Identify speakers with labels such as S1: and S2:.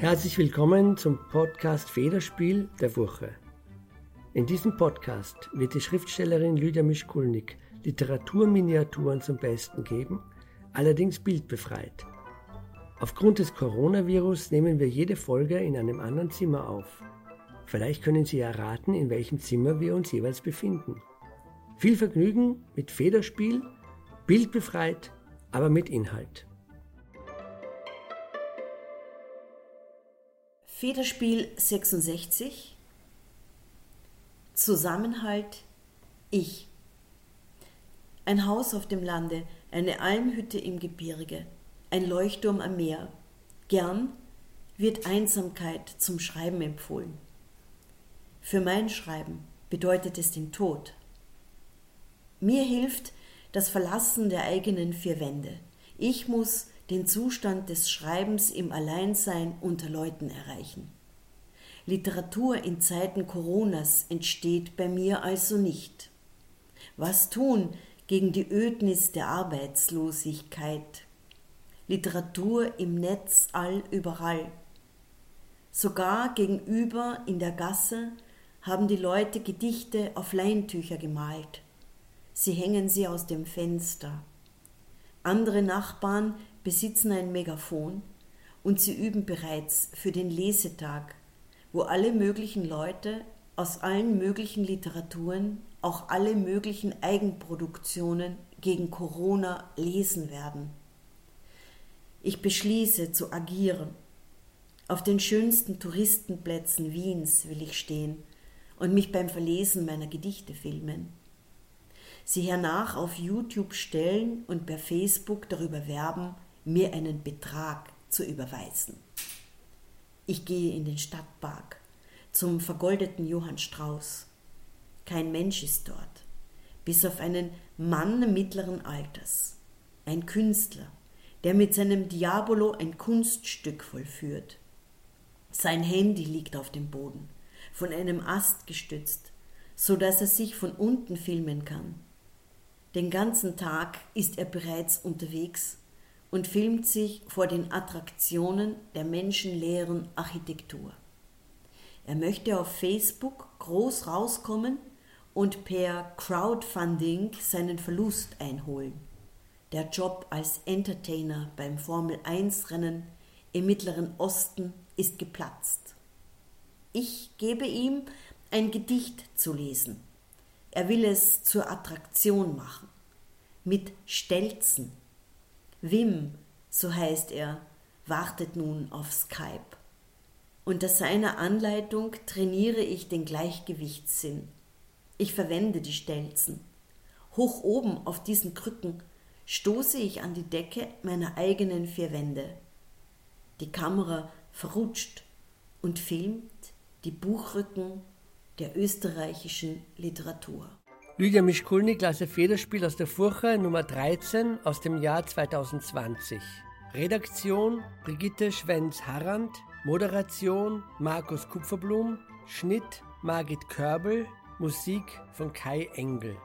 S1: Herzlich willkommen zum Podcast Federspiel der Woche. In diesem Podcast wird die Schriftstellerin Lydia Mischkulnik Literaturminiaturen zum Besten geben, allerdings bildbefreit. Aufgrund des Coronavirus nehmen wir jede Folge in einem anderen Zimmer auf. Vielleicht können Sie erraten, in welchem Zimmer wir uns jeweils befinden. Viel Vergnügen mit Federspiel, bildbefreit, aber mit Inhalt.
S2: Federspiel 66 Zusammenhalt Ich Ein Haus auf dem Lande, eine Almhütte im Gebirge, ein Leuchtturm am Meer. Gern wird Einsamkeit zum Schreiben empfohlen. Für mein Schreiben bedeutet es den Tod. Mir hilft das Verlassen der eigenen vier Wände. Ich muss den Zustand des Schreibens im Alleinsein unter Leuten erreichen. Literatur in Zeiten Coronas entsteht bei mir also nicht. Was tun gegen die Ödnis der Arbeitslosigkeit? Literatur im Netz all überall. Sogar gegenüber in der Gasse haben die Leute Gedichte auf Leintücher gemalt. Sie hängen sie aus dem Fenster. Andere Nachbarn besitzen ein Megafon und sie üben bereits für den Lesetag, wo alle möglichen Leute aus allen möglichen Literaturen, auch alle möglichen Eigenproduktionen gegen Corona lesen werden. Ich beschließe zu agieren. Auf den schönsten Touristenplätzen Wiens will ich stehen und mich beim Verlesen meiner Gedichte filmen sie hernach auf YouTube stellen und per Facebook darüber werben, mir einen Betrag zu überweisen. Ich gehe in den Stadtpark zum vergoldeten Johann Strauß. Kein Mensch ist dort, bis auf einen Mann mittleren Alters, ein Künstler, der mit seinem Diabolo ein Kunststück vollführt. Sein Handy liegt auf dem Boden, von einem Ast gestützt, so dass er sich von unten filmen kann. Den ganzen Tag ist er bereits unterwegs und filmt sich vor den Attraktionen der menschenleeren Architektur. Er möchte auf Facebook groß rauskommen und per Crowdfunding seinen Verlust einholen. Der Job als Entertainer beim Formel 1 Rennen im Mittleren Osten ist geplatzt. Ich gebe ihm ein Gedicht zu lesen. Er will es zur Attraktion machen. Mit Stelzen. Wim, so heißt er, wartet nun auf Skype. Unter seiner Anleitung trainiere ich den Gleichgewichtssinn. Ich verwende die Stelzen. Hoch oben auf diesen Krücken stoße ich an die Decke meiner eigenen vier Wände. Die Kamera verrutscht und filmt die Buchrücken der österreichischen Literatur.
S1: Lydia Mischkulnik las Federspiel aus der Furche Nummer 13 aus dem Jahr 2020. Redaktion Brigitte Schwenz-Harrand, Moderation Markus Kupferblum, Schnitt Margit Körbel, Musik von Kai Engel.